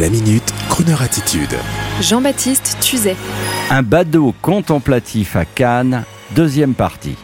La minute, Kroneur attitude. Jean-Baptiste Tuzet. Un badaud contemplatif à Cannes, deuxième partie.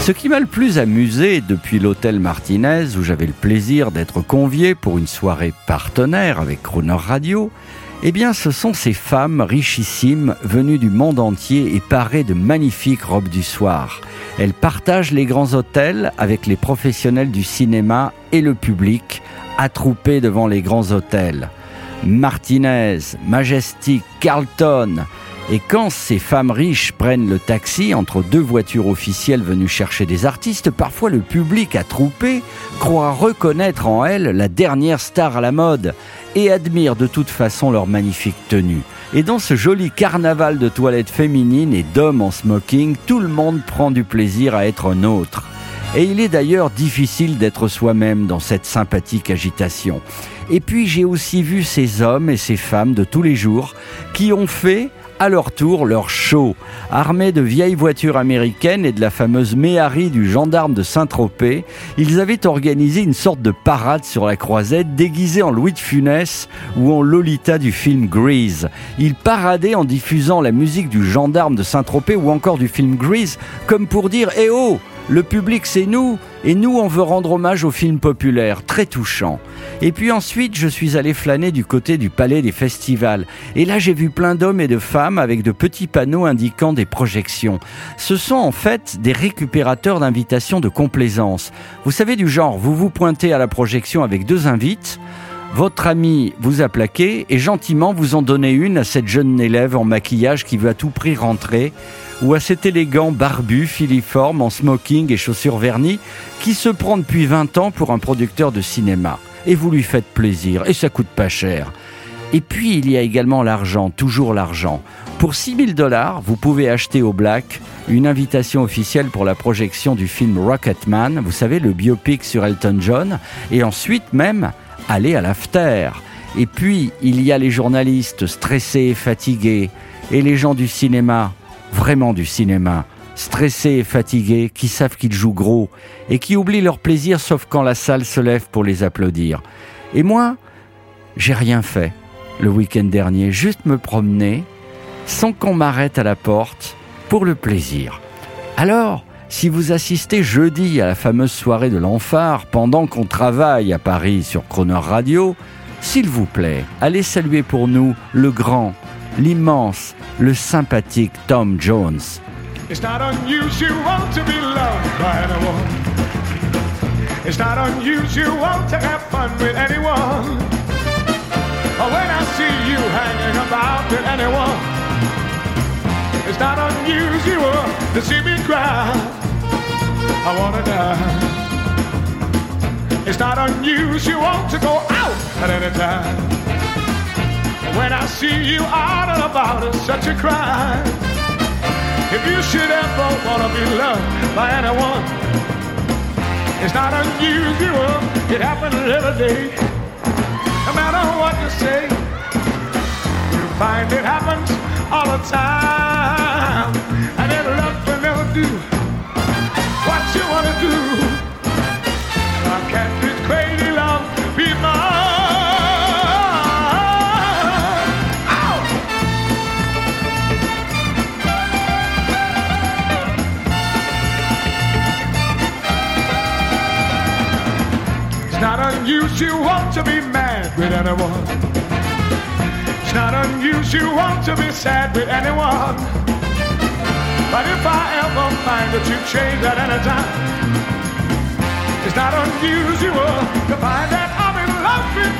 Ce qui m'a le plus amusé depuis l'hôtel Martinez, où j'avais le plaisir d'être convié pour une soirée partenaire avec Croner Radio, eh bien, ce sont ces femmes richissimes venues du monde entier et parées de magnifiques robes du soir. Elles partagent les grands hôtels avec les professionnels du cinéma et le public, attroupés devant les grands hôtels. Martinez, Majestic, Carlton, et quand ces femmes riches prennent le taxi entre deux voitures officielles venues chercher des artistes, parfois le public attroupé croit reconnaître en elles la dernière star à la mode et admire de toute façon leur magnifique tenue. Et dans ce joli carnaval de toilettes féminines et d'hommes en smoking, tout le monde prend du plaisir à être un autre. Et il est d'ailleurs difficile d'être soi-même dans cette sympathique agitation. Et puis j'ai aussi vu ces hommes et ces femmes de tous les jours qui ont fait à leur tour leur show. Armés de vieilles voitures américaines et de la fameuse Méhari du gendarme de Saint-Tropez, ils avaient organisé une sorte de parade sur la croisette déguisée en Louis de Funès ou en Lolita du film Grease. Ils paradaient en diffusant la musique du gendarme de Saint-Tropez ou encore du film Grease comme pour dire Eh oh le public, c'est nous, et nous, on veut rendre hommage au film populaire, très touchant. Et puis ensuite, je suis allé flâner du côté du palais des festivals. Et là, j'ai vu plein d'hommes et de femmes avec de petits panneaux indiquant des projections. Ce sont en fait des récupérateurs d'invitations de complaisance. Vous savez du genre, vous vous pointez à la projection avec deux invites, votre ami vous a plaqué et gentiment vous en donnez une à cette jeune élève en maquillage qui veut à tout prix rentrer ou à cet élégant barbu filiforme en smoking et chaussures vernies qui se prend depuis 20 ans pour un producteur de cinéma. Et vous lui faites plaisir et ça coûte pas cher. Et puis il y a également l'argent, toujours l'argent. Pour 6000 dollars, vous pouvez acheter au Black une invitation officielle pour la projection du film Rocketman, vous savez, le biopic sur Elton John, et ensuite même aller à l'after. Et puis, il y a les journalistes stressés et fatigués, et les gens du cinéma, vraiment du cinéma, stressés et fatigués, qui savent qu'ils jouent gros, et qui oublient leur plaisir sauf quand la salle se lève pour les applaudir. Et moi, j'ai rien fait le week-end dernier, juste me promener, sans qu'on m'arrête à la porte, pour le plaisir. Alors, si vous assistez jeudi à la fameuse soirée de l'enfart pendant qu'on travaille à Paris sur Croner Radio, s'il vous plaît, allez saluer pour nous le grand, l'immense, le sympathique Tom Jones. It's not unusual to be loved to have fun with anyone. When see you hanging about with anyone, not unusual to see me cry. I wanna die. It's not unusual to go out at any time. When I see you out and about, it's such a crime. If you should ever wanna be loved by anyone, it's not unusual. It happens every day. No matter what you say, you find it happens all the time. And then love will never do what you wanna do. I can't this crazy love be mine? Ow! It's not unusual to be mad with anyone. It's not unusual to be sad with anyone. But if I ever find that you've changed at any time, it's not unusual to find that I'm in love with